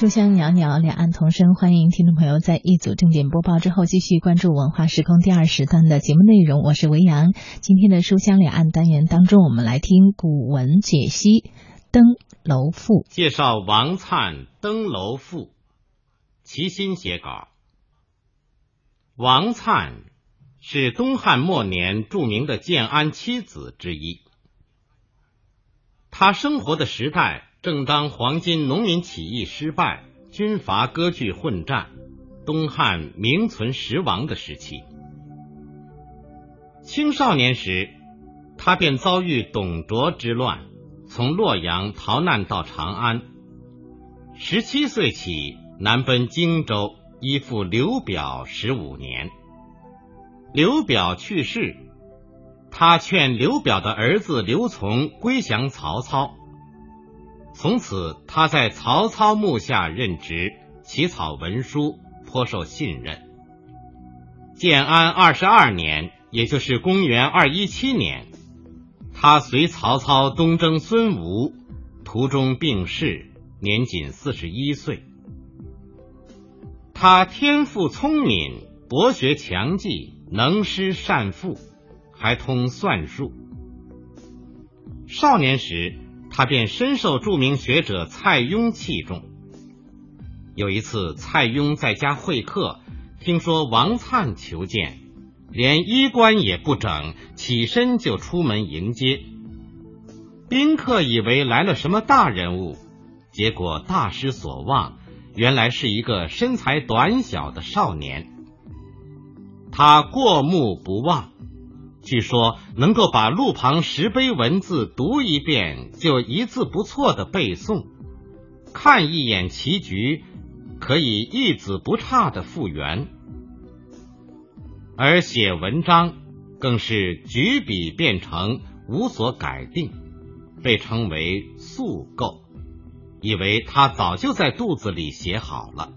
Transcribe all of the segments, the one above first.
书香袅袅，两岸同声。欢迎听众朋友在一组正点播报之后，继续关注文化时空第二时段的节目内容。我是维扬。今天的书香两岸单元当中，我们来听古文解析《登楼赋》，介绍王粲《登楼赋》。齐心写稿。王粲是东汉末年著名的建安七子之一，他生活的时代。正当黄巾农民起义失败、军阀割据混战、东汉名存实亡的时期，青少年时，他便遭遇董卓之乱，从洛阳逃难到长安。十七岁起，南奔荆州，依附刘表十五年。刘表去世，他劝刘表的儿子刘琮归降曹操。从此，他在曹操幕下任职，起草文书，颇受信任。建安二十二年，也就是公元二一七年，他随曹操东征孙吴，途中病逝，年仅四十一岁。他天赋聪明，博学强记，能诗善赋，还通算术。少年时。他便深受著名学者蔡邕器重。有一次，蔡邕在家会客，听说王粲求见，连衣冠也不整，起身就出门迎接。宾客以为来了什么大人物，结果大失所望，原来是一个身材短小的少年。他过目不忘。据说能够把路旁石碑文字读一遍就一字不错的背诵，看一眼棋局可以一字不差的复原，而写文章更是举笔变成，无所改定，被称为速构，以为他早就在肚子里写好了。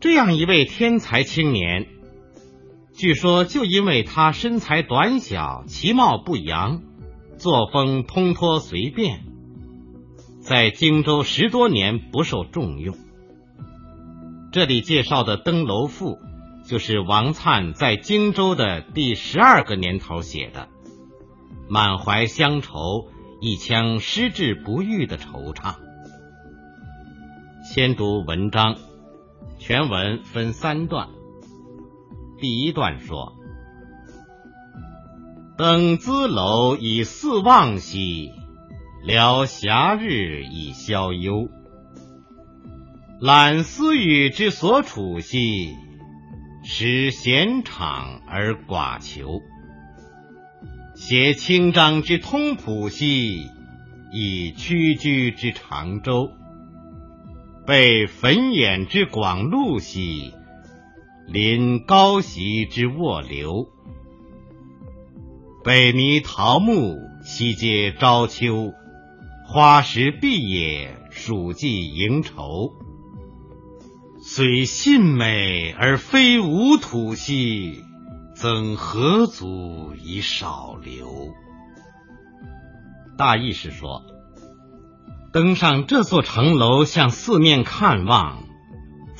这样一位天才青年。据说，就因为他身材短小、其貌不扬、作风通脱随便，在荆州十多年不受重用。这里介绍的《登楼赋》，就是王粲在荆州的第十二个年头写的，满怀乡愁，一腔失志不遇的惆怅。先读文章，全文分三段。第一段说：“登兹楼以四望兮，聊暇日以消忧。览思语之所处兮，使闲场而寡求。写清章之通朴兮，以屈居之长洲。被汾眼之广路兮。”临高席之卧流，北弥桃木，西接朝秋，花时毕也，暑季迎愁。虽信美而非吾土兮，曾何足以少留？大意是说，登上这座城楼，向四面看望。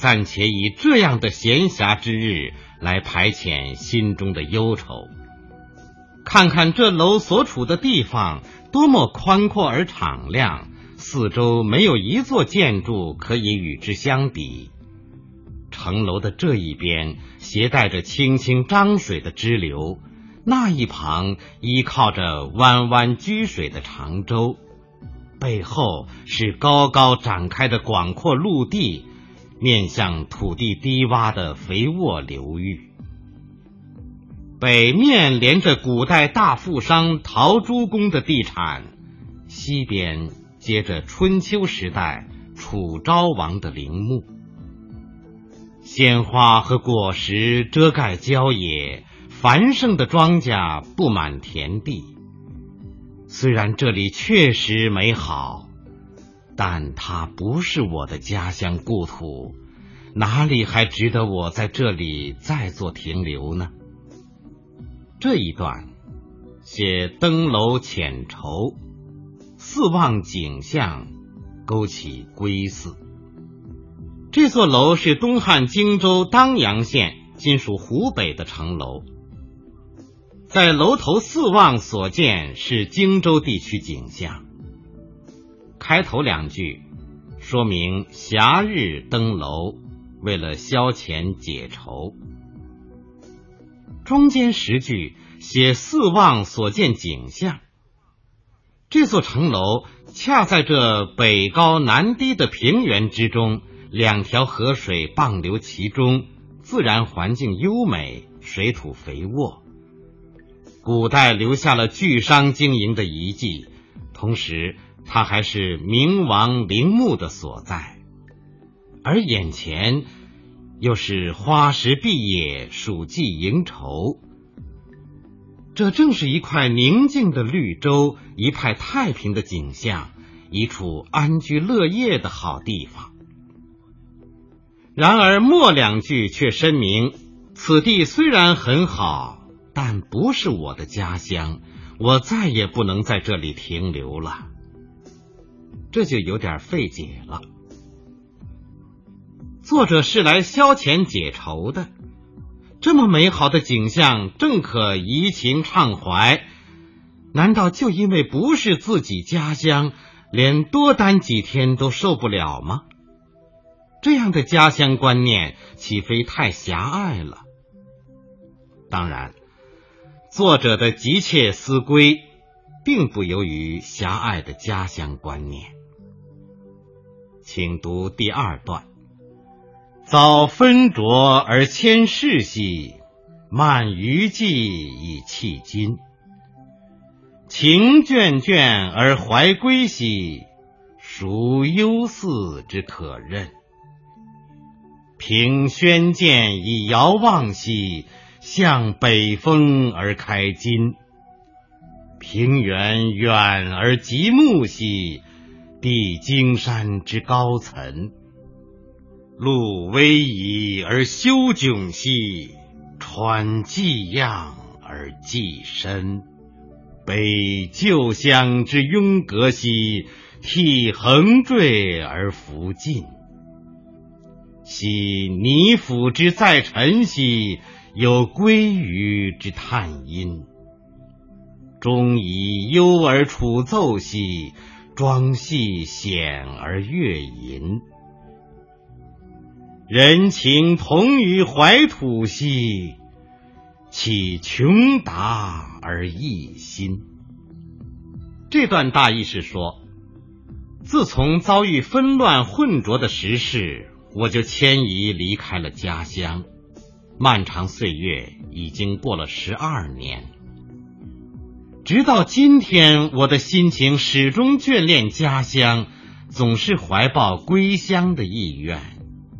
暂且以这样的闲暇之日来排遣心中的忧愁，看看这楼所处的地方多么宽阔而敞亮，四周没有一座建筑可以与之相比。城楼的这一边携带着清清漳水的支流，那一旁依靠着弯弯曲水的长洲，背后是高高展开的广阔陆地。面向土地低洼的肥沃流域，北面连着古代大富商陶朱公的地产，西边接着春秋时代楚昭王的陵墓。鲜花和果实遮盖郊野，繁盛的庄稼布满田地。虽然这里确实美好。但它不是我的家乡故土，哪里还值得我在这里再做停留呢？这一段写登楼遣愁，四望景象，勾起归思。这座楼是东汉荆州当阳县（今属湖北）的城楼，在楼头四望所见是荆州地区景象。开头两句说明暇日登楼，为了消遣解愁；中间十句写四望所见景象。这座城楼恰在这北高南低的平原之中。两条河水傍流其中，自然环境优美，水土肥沃。古代留下了巨商经营的遗迹，同时它还是明王陵墓的所在。而眼前又是花时碧野，暑季迎愁，这正是一块宁静的绿洲，一派太平的景象，一处安居乐业的好地方。然而末两句却声明，此地虽然很好，但不是我的家乡，我再也不能在这里停留了。这就有点费解了。作者是来消遣解愁的，这么美好的景象正可怡情畅怀，难道就因为不是自己家乡，连多待几天都受不了吗？这样的家乡观念岂非太狭隘了？当然，作者的急切思归，并不由于狭隘的家乡观念。请读第二段：早分浊而迁世兮，漫余迹以弃今；情眷眷而怀归兮，孰忧思之可任？凭轩剑以遥望兮，向北风而开襟。平原远而极目兮，地荆山之高层。路逶迤而修迥兮，川既漾而既深。北旧乡之拥隔兮，涕横坠而弗尽。昔泥府之在尘兮，有归于之叹音。终以幽而处奏兮，庄戏险而乐吟。人情同于怀土兮，岂穷达而异心？这段大意是说，自从遭遇纷乱混浊的时事。我就迁移离开了家乡，漫长岁月已经过了十二年，直到今天，我的心情始终眷恋家乡，总是怀抱归乡的意愿。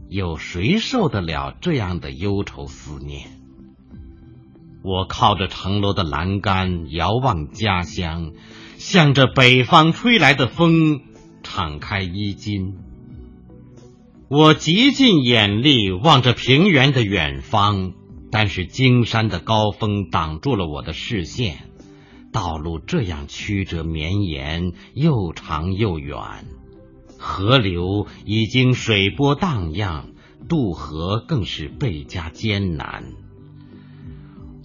有谁受得了这样的忧愁思念？我靠着城楼的栏杆，遥望家乡，向着北方吹来的风，敞开衣襟。我极尽眼力望着平原的远方，但是荆山的高峰挡住了我的视线。道路这样曲折绵延，又长又远，河流已经水波荡漾，渡河更是倍加艰难。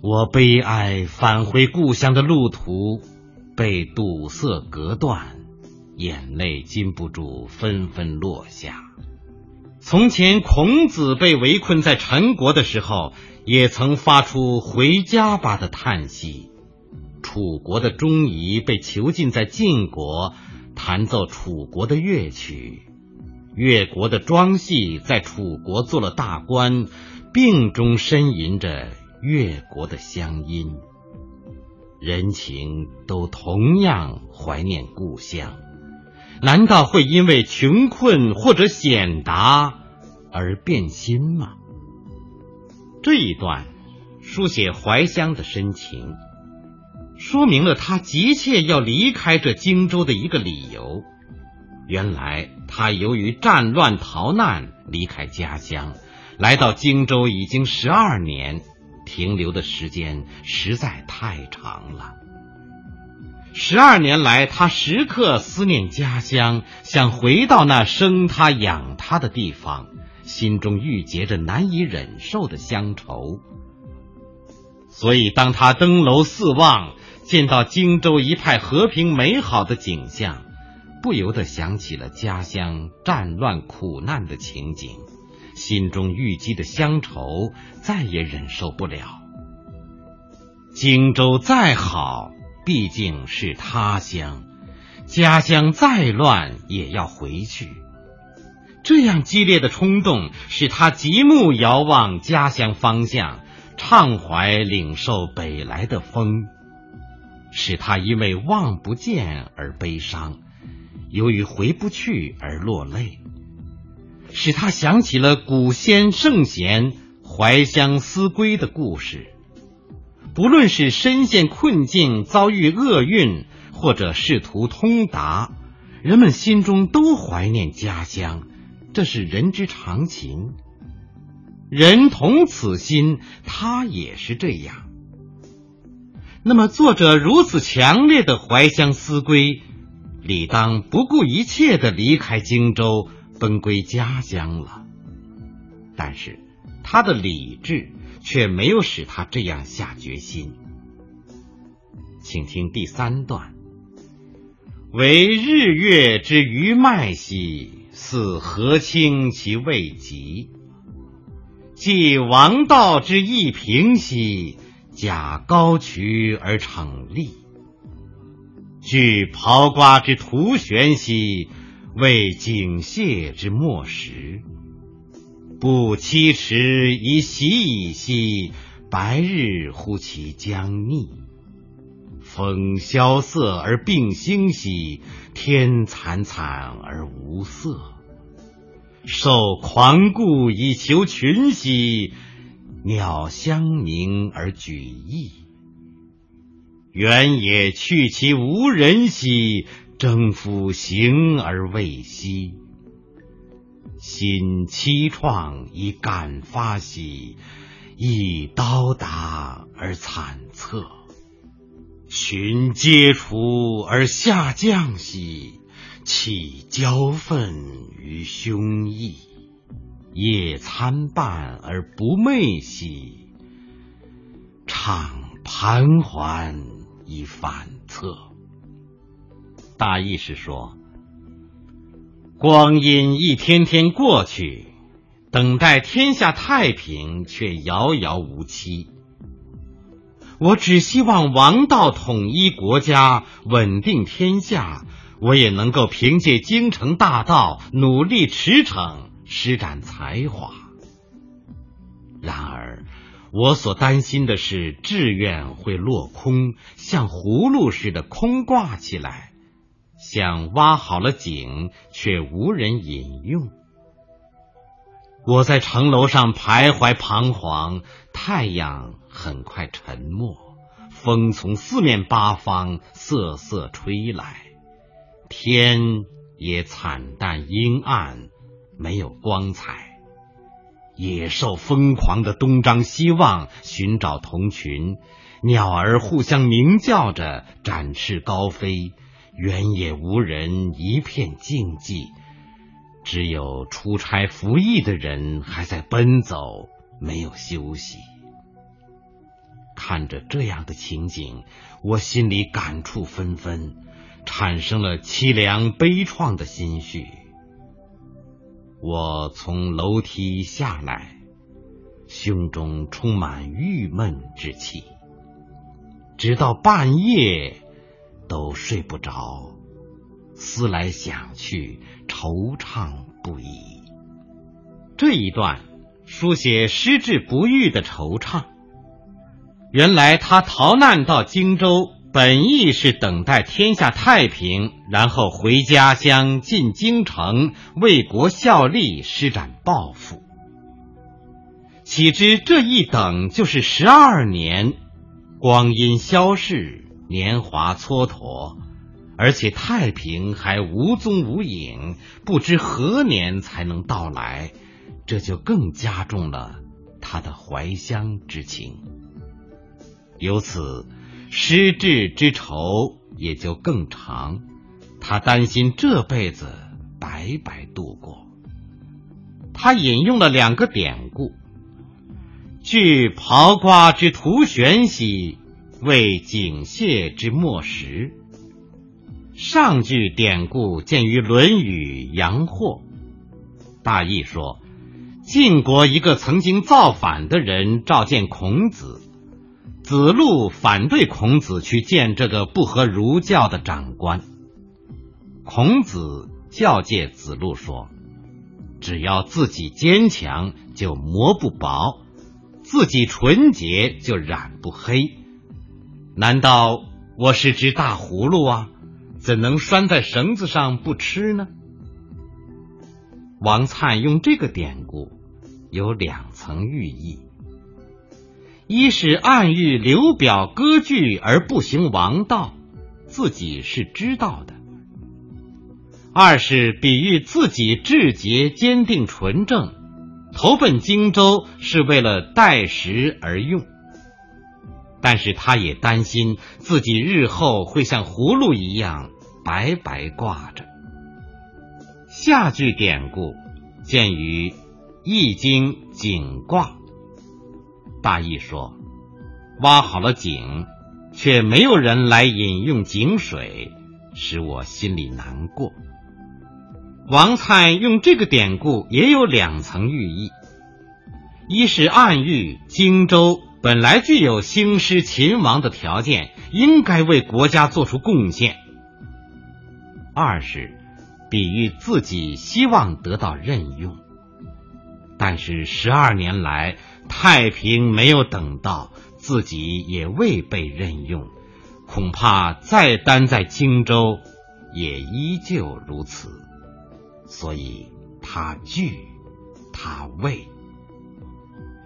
我悲哀返回故乡的路途被堵塞隔断，眼泪禁不住纷纷落下。从前，孔子被围困在陈国的时候，也曾发出“回家吧”的叹息；楚国的钟仪被囚禁在晋国，弹奏楚国的乐曲；越国的庄戏在楚国做了大官，病中呻吟着越国的乡音。人情都同样怀念故乡。难道会因为穷困或者显达而变心吗？这一段书写怀乡的深情，说明了他急切要离开这荆州的一个理由。原来他由于战乱逃难离开家乡，来到荆州已经十二年，停留的时间实在太长了。十二年来，他时刻思念家乡，想回到那生他养他的地方，心中郁结着难以忍受的乡愁。所以，当他登楼四望，见到荆州一派和平美好的景象，不由得想起了家乡战乱苦难的情景，心中郁积的乡愁再也忍受不了。荆州再好，毕竟是他乡；家乡再乱，也要回去。这样激烈的冲动，使他极目遥望家乡方向。畅怀领受北来的风，使他因为望不见而悲伤，由于回不去而落泪，使他想起了古先圣贤怀乡思归的故事。不论是身陷困境、遭遇厄运，或者仕途通达，人们心中都怀念家乡，这是人之常情。人同此心，他也是这样。那么，作者如此强烈的怀乡思归，理当不顾一切的离开荆州，奔归家乡了。但是，他的理智却没有使他这样下决心。请听第三段：为日月之余脉兮，似河清其未及。继王道之义平兮，假高渠而逞利；据刨瓜之徒玄兮，为景谢之末时。不期迟以喜矣兮，白日乎其将逆。风萧瑟而并兴兮，天惨惨而无色。受狂顾以求群兮，鸟相鸣而举翼。原野去其无人兮，征夫行而未息。心凄怆以感发兮，亦刀达而惨恻。寻皆除而下降兮。起交愤于胸臆，夜参半而不寐兮，怅盘桓以反侧。大意是说，光阴一天天过去，等待天下太平却遥遥无期。我只希望王道统一国家，稳定天下。我也能够凭借京城大道努力驰骋，施展才华。然而，我所担心的是志愿会落空，像葫芦似的空挂起来，像挖好了井却无人饮用。我在城楼上徘徊彷徨，太阳很快沉没，风从四面八方瑟瑟吹来。天也惨淡阴暗，没有光彩。野兽疯狂的东张西望，寻找同群；鸟儿互相鸣叫着，展翅高飞。原野无人，一片静寂。只有出差服役的人还在奔走，没有休息。看着这样的情景，我心里感触纷纷。产生了凄凉悲怆的心绪。我从楼梯下来，胸中充满郁闷之气，直到半夜都睡不着，思来想去，惆怅不已。这一段书写失志不遇的惆怅。原来他逃难到荆州。本意是等待天下太平，然后回家乡进京城为国效力，施展抱负。岂知这一等就是十二年，光阴消逝，年华蹉跎，而且太平还无踪无影，不知何年才能到来，这就更加重了他的怀乡之情。由此。失志之愁也就更长，他担心这辈子白白度过。他引用了两个典故：“据刨瓜之徒玄兮，为井蟹之莫食。”上句典故见于《论语·阳货》，大意说，晋国一个曾经造反的人召见孔子，子路反对孔子去见这个不合儒教的长官。孔子教诫子路说：“只要自己坚强，就磨不薄；自己纯洁，就染不黑。难道我是只大葫芦啊？”怎能拴在绳子上不吃呢？王粲用这个典故有两层寓意：一是暗喻刘表割据而不行王道，自己是知道的；二是比喻自己志节坚定纯正，投奔荆州是为了待时而用。但是他也担心自己日后会像葫芦一样。白白挂着。下句典故见于《易经》井卦，大意说：挖好了井，却没有人来饮用井水，使我心里难过。王粲用这个典故也有两层寓意：一是暗喻荆州本来具有兴师秦王的条件，应该为国家做出贡献。二是比喻自己希望得到任用，但是十二年来太平没有等到，自己也未被任用，恐怕再担在荆州也依旧如此，所以他惧，他畏，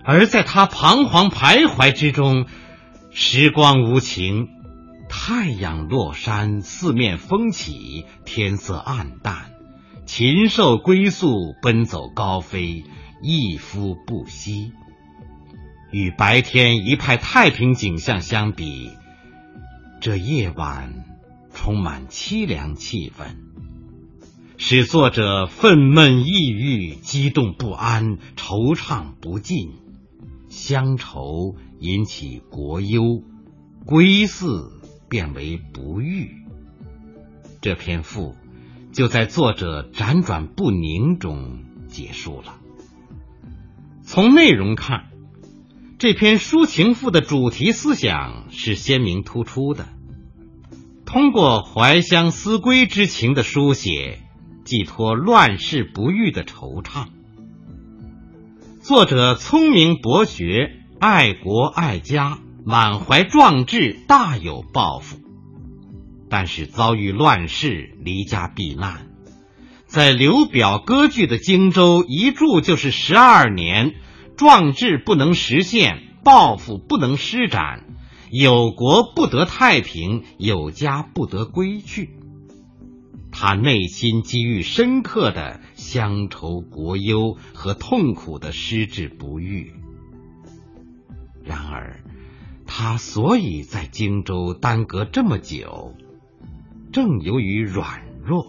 而在他彷徨徘徊之中，时光无情。太阳落山，四面风起，天色暗淡，禽兽归宿，奔走高飞，一夫不息。与白天一派太平景象相比，这夜晚充满凄凉气氛，使作者愤懑抑郁、激动不安、惆怅不尽。乡愁引起国忧，归寺。变为不遇。这篇赋就在作者辗转不宁中结束了。从内容看，这篇抒情赋的主题思想是鲜明突出的。通过怀乡思归之情的书写，寄托乱世不遇的惆怅。作者聪明博学，爱国爱家。满怀壮志，大有抱负，但是遭遇乱世，离家避难，在刘表割据的荆州一住就是十二年，壮志不能实现，抱负不能施展，有国不得太平，有家不得归去，他内心积郁深刻的乡愁国忧和痛苦的失志不遇。然而。他所以在荆州耽搁这么久，正由于软弱，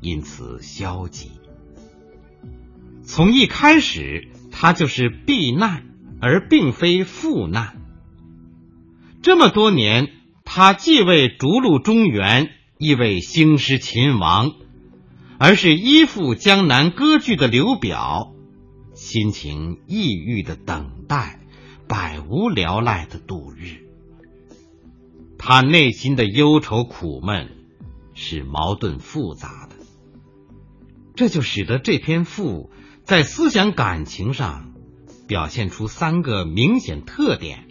因此消极。从一开始，他就是避难，而并非赴难。这么多年，他既未逐鹿中原，亦未兴师秦王，而是依附江南割据的刘表，心情抑郁的等待。百无聊赖的度日，他内心的忧愁苦闷是矛盾复杂的，这就使得这篇赋在思想感情上表现出三个明显特点：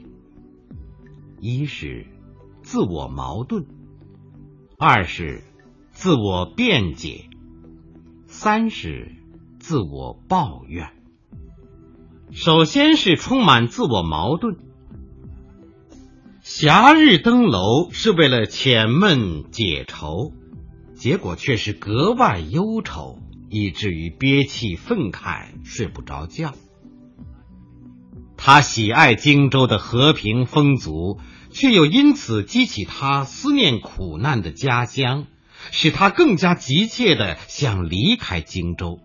一是自我矛盾，二是自我辩解，三是自我抱怨。首先是充满自我矛盾。霞日登楼是为了遣闷解愁，结果却是格外忧愁，以至于憋气愤慨，睡不着觉。他喜爱荆州的和平风俗，却又因此激起他思念苦难的家乡，使他更加急切的想离开荆州。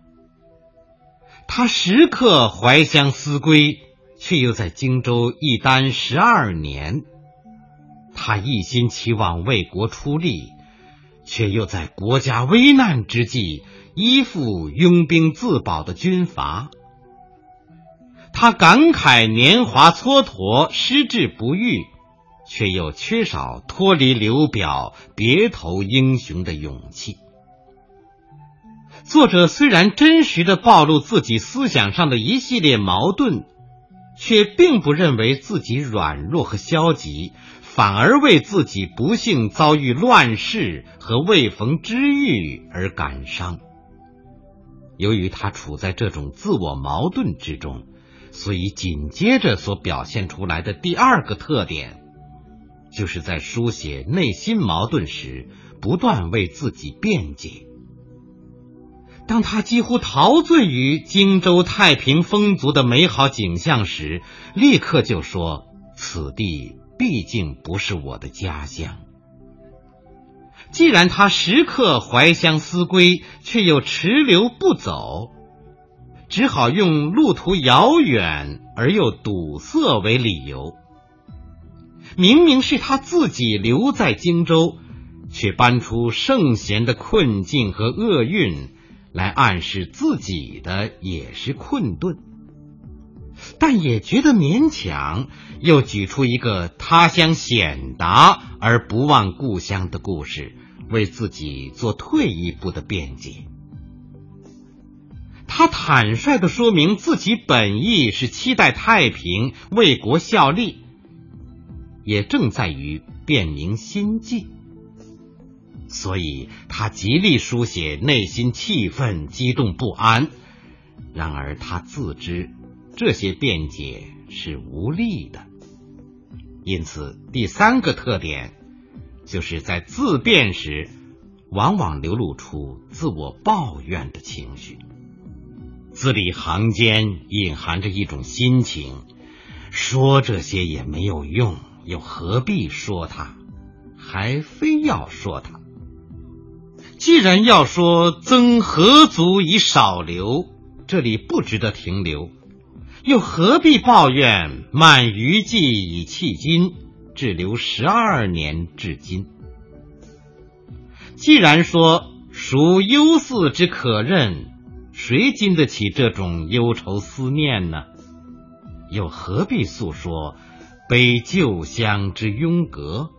他时刻怀乡思归，却又在荆州一耽十二年。他一心期望为国出力，却又在国家危难之际依附拥兵自保的军阀。他感慨年华蹉跎，失志不遇，却又缺少脱离刘表、别投英雄的勇气。作者虽然真实的暴露自己思想上的一系列矛盾，却并不认为自己软弱和消极。反而为自己不幸遭遇乱世和未逢之遇而感伤。由于他处在这种自我矛盾之中，所以紧接着所表现出来的第二个特点，就是在书写内心矛盾时，不断为自己辩解。当他几乎陶醉于荆州太平丰足的美好景象时，立刻就说：“此地。”毕竟不是我的家乡。既然他时刻怀乡思归，却又迟留不走，只好用路途遥远而又堵塞为理由。明明是他自己留在荆州，却搬出圣贤的困境和厄运来暗示自己的也是困顿。但也觉得勉强，又举出一个他乡显达而不忘故乡的故事，为自己做退一步的辩解。他坦率的说明自己本意是期待太平，为国效力，也正在于辨明心迹。所以他极力书写内心气愤、激动不安。然而他自知。这些辩解是无力的，因此第三个特点就是在自辩时，往往流露出自我抱怨的情绪，字里行间隐含着一种心情：说这些也没有用，又何必说他？还非要说他？既然要说增何足以少留，这里不值得停留。又何必抱怨满余计以弃金，滞留十二年至今？既然说属忧思之可任，谁经得起这种忧愁思念呢？又何必诉说悲旧乡之拥隔，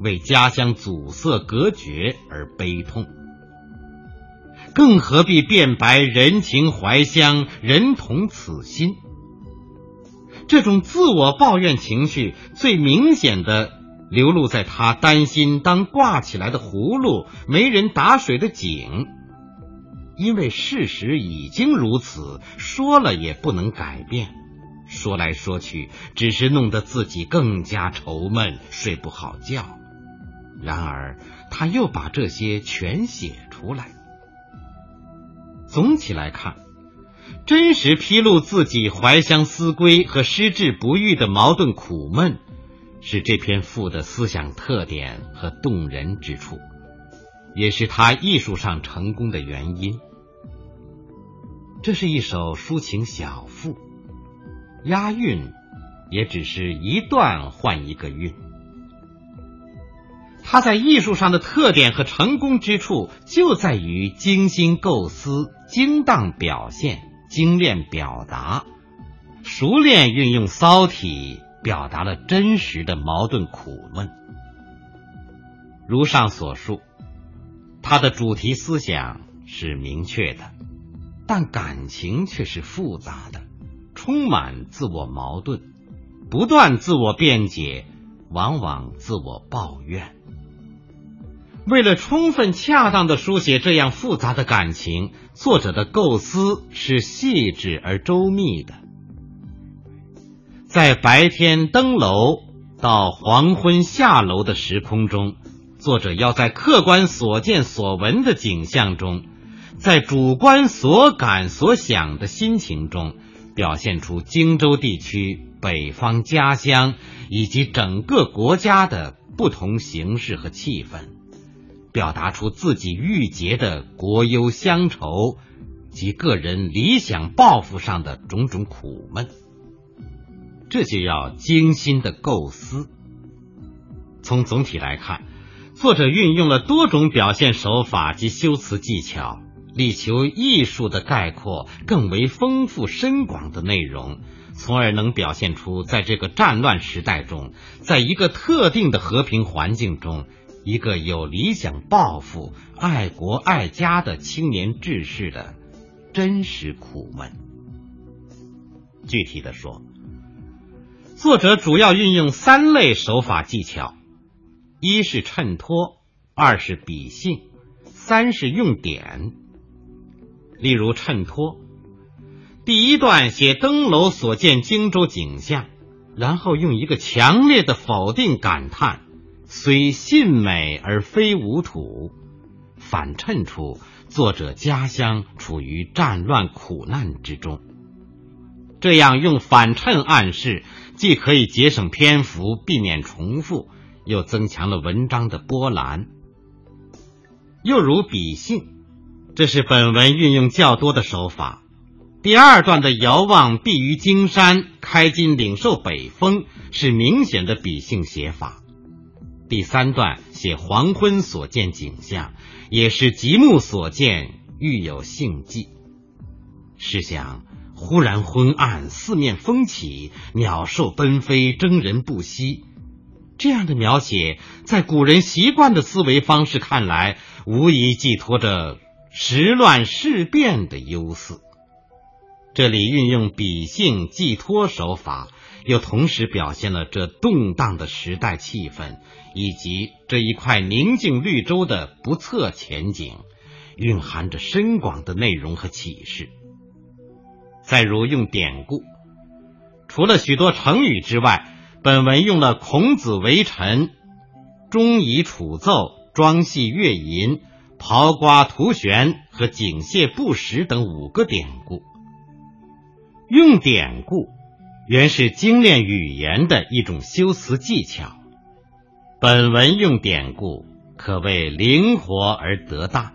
为家乡阻塞隔绝而悲痛？更何必辩白人情怀乡，人同此心？这种自我抱怨情绪最明显的流露在他担心当挂起来的葫芦没人打水的井，因为事实已经如此，说了也不能改变，说来说去只是弄得自己更加愁闷，睡不好觉。然而他又把这些全写出来。总体来看。真实披露自己怀乡思归和失志不遇的矛盾苦闷，是这篇赋的思想特点和动人之处，也是他艺术上成功的原因。这是一首抒情小赋，押韵也只是一段换一个韵。他在艺术上的特点和成功之处，就在于精心构思、精当表现。精炼表达，熟练运用骚体，表达了真实的矛盾苦闷。如上所述，他的主题思想是明确的，但感情却是复杂的，充满自我矛盾，不断自我辩解，往往自我抱怨。为了充分恰当的书写这样复杂的感情，作者的构思是细致而周密的。在白天登楼到黄昏下楼的时空中，作者要在客观所见所闻的景象中，在主观所感所想的心情中，表现出荆州地区、北方家乡以及整个国家的不同形式和气氛。表达出自己郁结的国忧乡愁，及个人理想抱负上的种种苦闷。这就要精心的构思。从总体来看，作者运用了多种表现手法及修辞技巧，力求艺术的概括更为丰富深广的内容，从而能表现出在这个战乱时代中，在一个特定的和平环境中，一个有理想抱负、爱国爱家的青年志士的真实苦闷。具体的说。作者主要运用三类手法技巧：一是衬托，二是比兴，三是用典。例如衬托，第一段写登楼所见荆州景象，然后用一个强烈的否定感叹“虽信美而非吾土”，反衬出作者家乡处于战乱苦难之中。这样用反衬暗示。既可以节省篇幅，避免重复，又增强了文章的波澜。又如比兴，这是本文运用较多的手法。第二段的遥望避于荆山，开襟领受北风，是明显的比兴写法。第三段写黄昏所见景象，也是极目所见，欲有兴迹。试想。忽然昏暗，四面风起，鸟兽奔飞，争人不息。这样的描写，在古人习惯的思维方式看来，无疑寄托着时乱事变的忧思。这里运用比兴寄托手法，又同时表现了这动荡的时代气氛，以及这一块宁静绿洲的不测前景，蕴含着深广的内容和启示。再如用典故，除了许多成语之外，本文用了“孔子为臣”“钟仪楚奏”“庄戏乐吟”“刨瓜图玄”和“警谢不实”等五个典故。用典故原是精炼语言的一种修辞技巧，本文用典故可谓灵活而得当。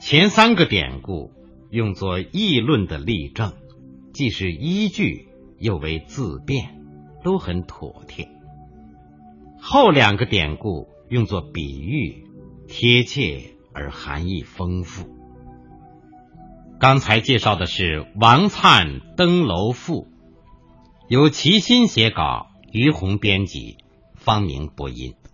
前三个典故。用作议论的例证，既是依据，又为自辩，都很妥帖。后两个典故用作比喻，贴切而含义丰富。刚才介绍的是王粲登楼赋，由齐心写稿，于洪编辑，方明播音。